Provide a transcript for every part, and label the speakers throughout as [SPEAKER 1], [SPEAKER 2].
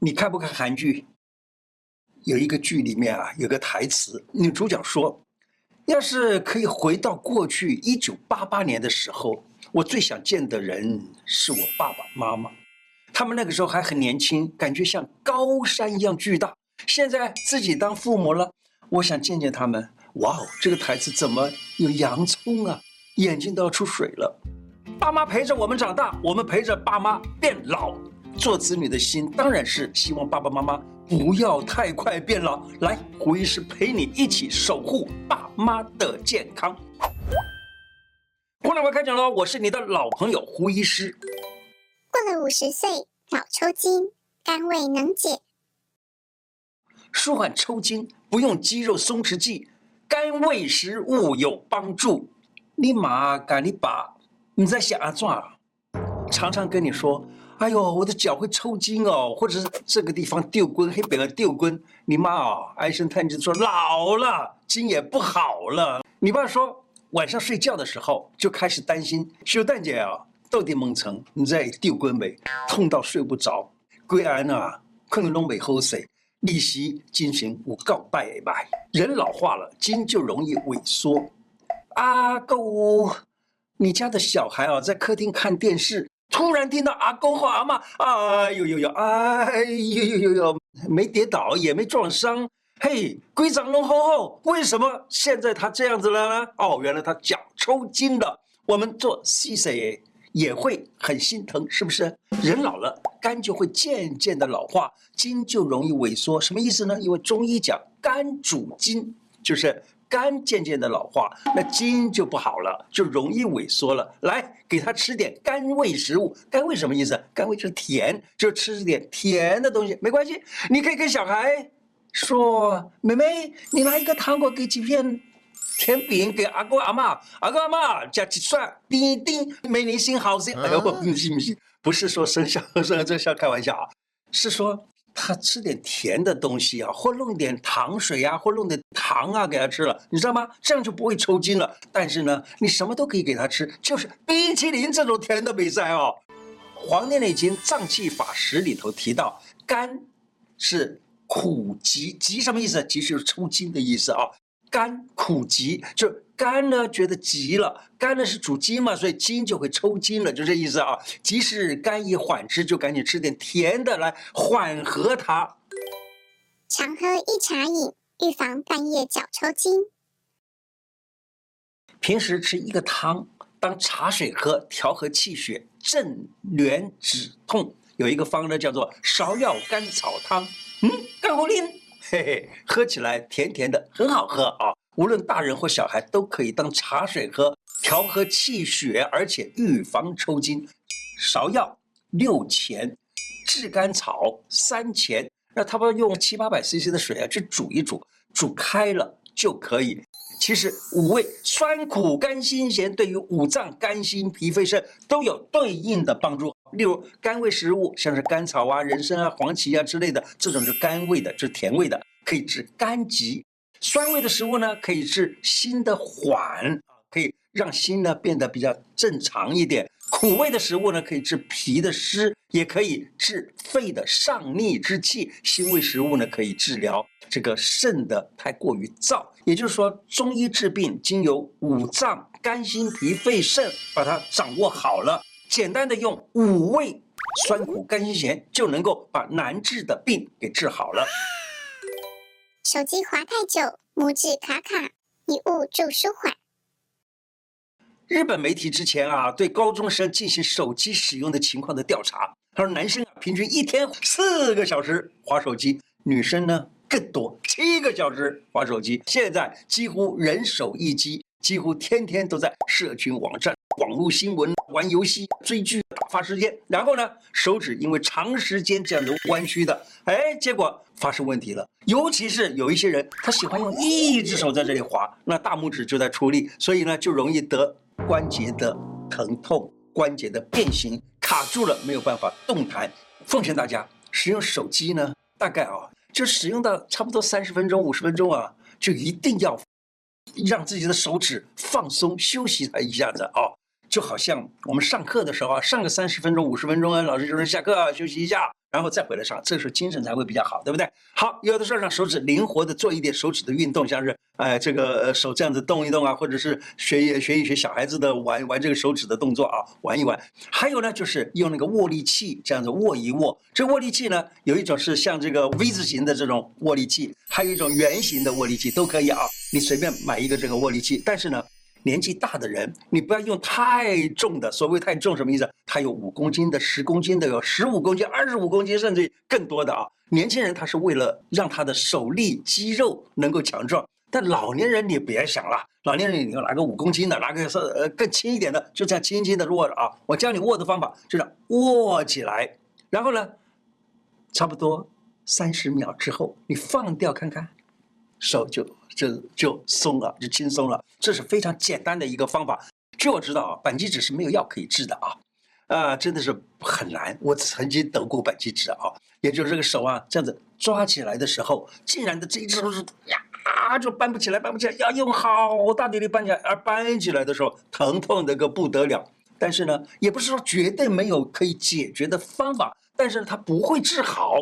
[SPEAKER 1] 你看不看韩剧？有一个剧里面啊，有个台词，女主角说：“要是可以回到过去一九八八年的时候，我最想见的人是我爸爸妈妈。他们那个时候还很年轻，感觉像高山一样巨大。现在自己当父母了，我想见见他们。哇哦，这个台词怎么有洋葱啊？眼睛都要出水了。爸妈陪着我们长大，我们陪着爸妈变老。做子女的心当然是希望爸爸妈妈。”不要太快变老，来，胡医师陪你一起守护爸妈的健康。胡老师开讲喽！我是你的老朋友胡医师。
[SPEAKER 2] 过了五十岁脑抽筋，肝胃能解，
[SPEAKER 1] 舒缓抽筋不用肌肉松弛剂，肝胃食物有帮助。你妈干你爸，你在想啊？常常跟你说。哎呦，我的脚会抽筋哦，或者是这个地方丢棍，黑扁了丢棍。你妈哦，唉声叹气说老了，筋也不好了。你爸说晚上睡觉的时候就开始担心，小蛋姐啊，到底蒙层你在丢棍没？痛到睡不着。归安啊，困了东北后水，利息进行无告拜拜。人老化了，筋就容易萎缩。阿狗，你家的小孩啊，在客厅看电视。突然听到阿公或阿嬷，哎呦呦呦，哎呦呦呦呦，没跌倒也没撞伤，嘿，龟掌龙吼吼，为什么现在他这样子了呢？哦，原来他脚抽筋了。我们做 C C A 也会很心疼，是不是？人老了，肝就会渐渐的老化，筋就容易萎缩。什么意思呢？因为中医讲肝主筋，就是。肝渐渐的老化，那筋就不好了，就容易萎缩了。来，给他吃点甘味食物。甘味什么意思？甘味就是甜，就吃点甜的东西，没关系。你可以跟小孩说：“妹妹，你拿一个糖果，给几片甜饼给阿公阿妈，阿公阿妈加几蒜，叮叮，没你心好心。”哎呦，不信不信，不是说生肖生这笑开玩笑啊，是说。他吃点甜的东西啊，或弄点糖水啊，或弄点糖啊给他吃了，你知道吗？这样就不会抽筋了。但是呢，你什么都可以给他吃，就是冰淇淋这种甜的比赛哦。《黄帝内经·脏器法十》里头提到，肝是苦急，急什么意思？急就是抽筋的意思啊。肝苦急，就肝呢觉得急了，肝呢是主筋嘛，所以筋就会抽筋了，就这意思啊。即使肝已缓之，就赶紧吃点甜的来缓和它。
[SPEAKER 2] 常喝一茶饮，预防半夜脚抽筋。
[SPEAKER 1] 平时吃一个汤当茶水喝，调和气血，镇挛止痛。有一个方呢叫做芍药甘草汤。嗯，甘口令。嘿嘿，喝起来甜甜的，很好喝啊！无论大人或小孩都可以当茶水喝，调和气血，而且预防抽筋。芍药六钱，炙甘草三钱，那他们用七八百 CC 的水啊，去煮一煮，煮开了就可以。其实五味酸苦甘辛咸，对于五脏肝心脾肺肾都有对应的帮助。例如甘味食物，像是甘草啊、人参啊、黄芪啊之类的，这种是甘味的，就是甜味的，可以治肝疾。酸味的食物呢，可以治心的缓，可以让心呢变得比较正常一点。苦味的食物呢，可以治脾的湿，也可以治肺的上逆之气。辛味食物呢，可以治疗这个肾的太过于燥。也就是说，中医治病经由五脏肝心脾肺肾把它掌握好了，简单的用五味酸苦甘辛咸就能够把难治的病给治好了。
[SPEAKER 2] 手机滑太久，拇指卡卡，一物助舒缓。
[SPEAKER 1] 日本媒体之前啊，对高中生进行手机使用的情况的调查，他说男生啊平均一天四个小时滑手机，女生呢更多七个小时滑手机。现在几乎人手一机，几乎天天都在社群网站、网络新闻、玩游戏、追剧打发时间。然后呢，手指因为长时间这样的弯曲的，哎，结果发生问题了。尤其是有一些人，他喜欢用一只手在这里滑，那大拇指就在出力，所以呢就容易得。关节的疼痛，关节的变形卡住了，没有办法动弹。奉劝大家使用手机呢，大概啊、就使用到差不多三十分钟、五十分钟啊，就一定要让自己的手指放松休息它一下子啊、就好像我们上课的时候啊，上个三十分钟、五十分钟啊，老师就说下课，休息一下，然后再回来上，这时候精神才会比较好，对不对？好，有的时候让手指灵活的做一点手指的运动，像是哎这个手这样子动一动啊，或者是学一学一学小孩子的玩玩这个手指的动作啊，玩一玩。还有呢，就是用那个握力器这样子握一握。这握力器呢，有一种是像这个 V 字形的这种握力器，还有一种圆形的握力器，都可以啊。你随便买一个这个握力器，但是呢。年纪大的人，你不要用太重的。所谓太重什么意思？他有五公斤的、十公斤的，有十五公斤、二十五公斤，甚至更多的啊。年轻人他是为了让他的手力、肌肉能够强壮，但老年人你别想了，老年人你要拿个五公斤的，拿个是呃更轻一点的，就这样轻轻的握着啊。我教你握的方法，就这样握起来，然后呢，差不多三十秒之后，你放掉看看，手就。就就松了，就轻松了。这是非常简单的一个方法。据我知道啊，扳机指是没有药可以治的啊，啊，真的是很难。我曾经得过扳机指啊，也就是这个手啊，这样子抓起来的时候，竟然的这一只手是呀，就扳不起来，扳不起来，要用好大的力扳起来，而扳起来的时候，疼痛的个不得了。但是呢，也不是说绝对没有可以解决的方法，但是它不会治好。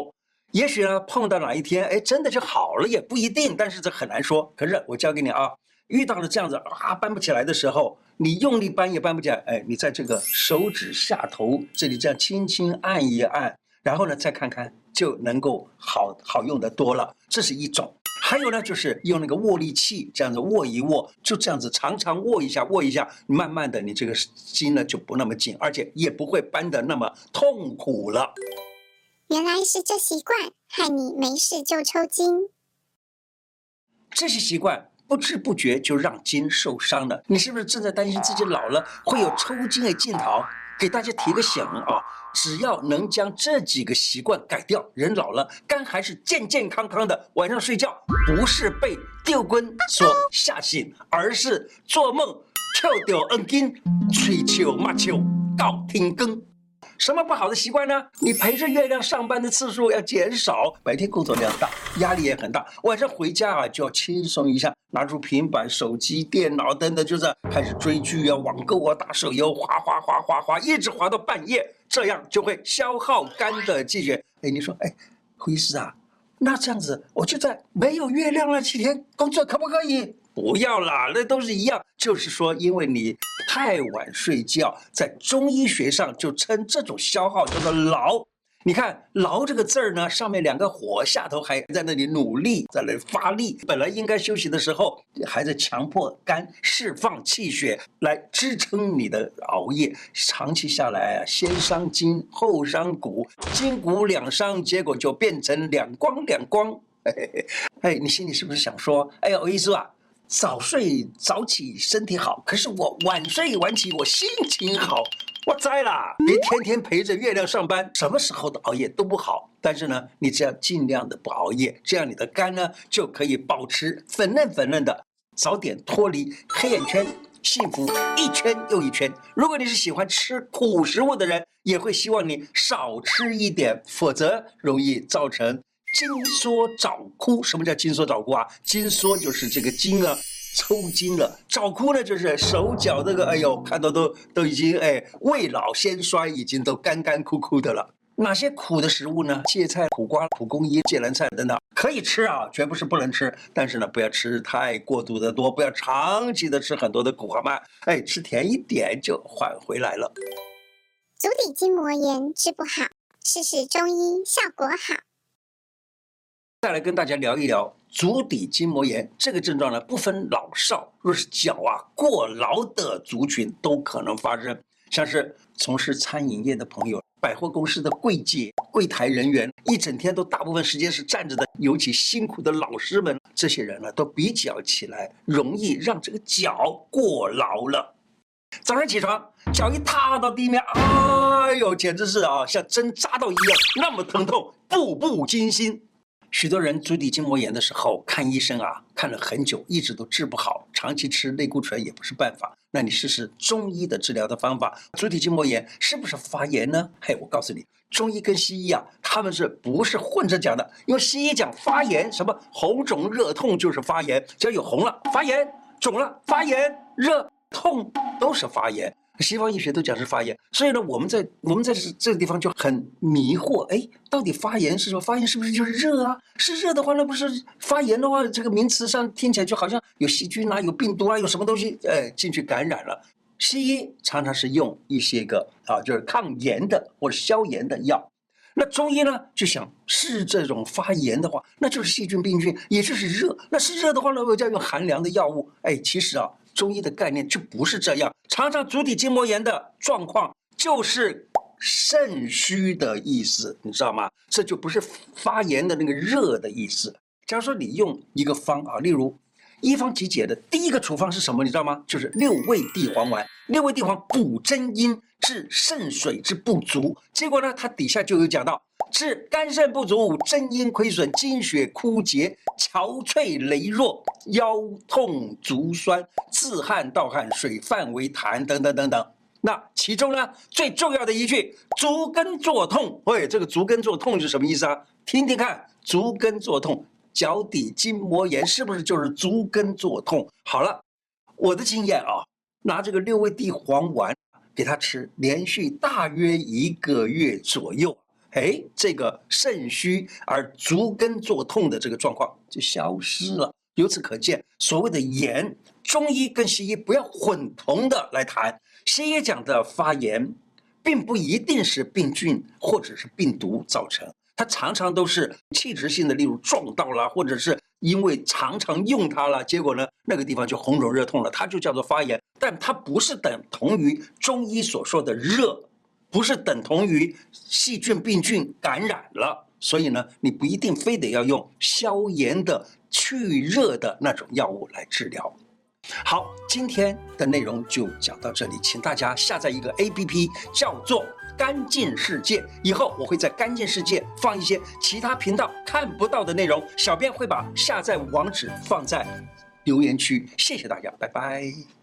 [SPEAKER 1] 也许呢，碰到哪一天，哎，真的就好了，也不一定。但是这很难说。可是我教给你啊，遇到了这样子啊，搬不起来的时候，你用力搬也搬不起来。哎，你在这个手指下头这里这样轻轻按一按，然后呢，再看看就能够好好用的多了。这是一种。还有呢，就是用那个握力器这样子握一握，就这样子常常握一下，握一下，慢慢的你这个筋呢就不那么紧，而且也不会搬得那么痛苦了。
[SPEAKER 2] 原来是这习惯害你没事就抽筋，
[SPEAKER 1] 这些习惯不知不觉就让筋受伤了。你是不是正在担心自己老了会有抽筋的镜头？给大家提个醒啊，只要能将这几个习惯改掉，人老了肝还是健健康康的。晚上睡觉不是被吊棍所吓醒，而是做梦跳掉恩筋，吹球骂球到停更。什么不好的习惯呢？你陪着月亮上班的次数要减少，白天工作量大，压力也很大，晚上回家啊就要轻松一下，拿出平板、手机、电脑等等，就这样开始追剧啊、网购啊、打手游，滑滑滑滑滑，一直滑到半夜，这样就会消耗肝的气血。哎，你说，哎，胡医师啊，那这样子我就在没有月亮那几天工作可不可以？不要啦，那都是一样。就是说，因为你太晚睡觉，在中医学上就称这种消耗叫做劳。你看“劳”这个字儿呢，上面两个火，下头还在那里努力，在那里发力。本来应该休息的时候，还在强迫肝释放气血来支撑你的熬夜。长期下来啊，先伤筋后伤骨，筋骨两伤，结果就变成两光两光。嘿嘿嘿，哎，你心里是不是想说，哎呀，我意思啊？早睡早起身体好，可是我晚睡晚起我心情好。我栽啦，别天天陪着月亮上班，什么时候的熬夜都不好。但是呢，你只要尽量的不熬夜，这样你的肝呢就可以保持粉嫩粉嫩的，早点脱离黑眼圈，幸福一圈又一圈。如果你是喜欢吃苦食物的人，也会希望你少吃一点，否则容易造成。筋缩早枯，什么叫筋缩早枯啊？筋缩就是这个筋啊抽筋了，早枯呢就是手脚这个，哎呦，看到都都已经哎未老先衰，已经都干干枯枯的了。哪些苦的食物呢？芥菜、苦瓜、蒲公英、芥蓝菜等等可以吃啊，绝不是不能吃，但是呢不要吃太过度的多，不要长期的吃很多的苦，好吗？哎，吃甜一点就缓回来了。
[SPEAKER 2] 足底筋膜炎治不好，试试中医效果好。
[SPEAKER 1] 再来跟大家聊一聊足底筋膜炎这个症状呢，不分老少，若是脚啊过劳的族群都可能发生。像是从事餐饮业的朋友、百货公司的柜姐、柜台人员，一整天都大部分时间是站着的，尤其辛苦的老师们，这些人呢都比较起来容易让这个脚过劳了。早上起床，脚一踏到地面，哎呦，简直是啊，像针扎到一样，那么疼痛，步步惊心。许多人足底筋膜炎的时候看医生啊，看了很久，一直都治不好，长期吃类固醇也不是办法。那你试试中医的治疗的方法。足底筋膜炎是不是发炎呢？嘿，我告诉你，中医跟西医啊，他们是不是混着讲的？因为西医讲发炎，什么红肿热痛就是发炎，只要有红了发炎，肿了发炎，热痛都是发炎。西方医学都讲是发炎，所以呢，我们在我们在这这个地方就很迷惑，哎，到底发炎是什么？发炎是不是就是热啊？是热的话，那不是发炎的话，这个名词上听起来就好像有细菌啊，有病毒啊，有什么东西，哎，进去感染了。西医常常是用一些个啊，就是抗炎的或者消炎的药。那中医呢，就想是这种发炎的话，那就是细菌病菌，也就是热。那是热的话呢，我就要用寒凉的药物。哎，其实啊，中医的概念就不是这样。常常足底筋膜炎的状况就是肾虚的意思，你知道吗？这就不是发炎的那个热的意思。假如说你用一个方啊，例如一方集解的第一个处方是什么？你知道吗？就是六味地黄丸。六味地黄补真阴。治肾水之不足，结果呢，它底下就有讲到治肝肾不足、真阴亏损、精血枯竭、憔悴羸弱、腰痛足酸、自汗盗汗、水泛为痰等等等等。那其中呢，最重要的一句“足跟作痛”，喂，这个“足跟作痛”是什么意思啊？听听看，“足跟作痛”，脚底筋膜炎是不是就是足跟作痛？好了，我的经验啊，拿这个六味地黄丸。给他吃，连续大约一个月左右，哎，这个肾虚而足跟作痛的这个状况就消失了。由此可见，所谓的炎，中医跟西医不要混同的来谈。西医讲的发炎，并不一定是病菌或者是病毒造成，它常常都是器质性的，例如撞到了，或者是。因为常常用它了，结果呢，那个地方就红肿热痛了，它就叫做发炎，但它不是等同于中医所说的热，不是等同于细菌病菌感染了，所以呢，你不一定非得要用消炎的、去热的那种药物来治疗。好，今天的内容就讲到这里，请大家下载一个 APP，叫做。干净世界，以后我会在干净世界放一些其他频道看不到的内容，小编会把下载网址放在留言区。谢谢大家，拜拜。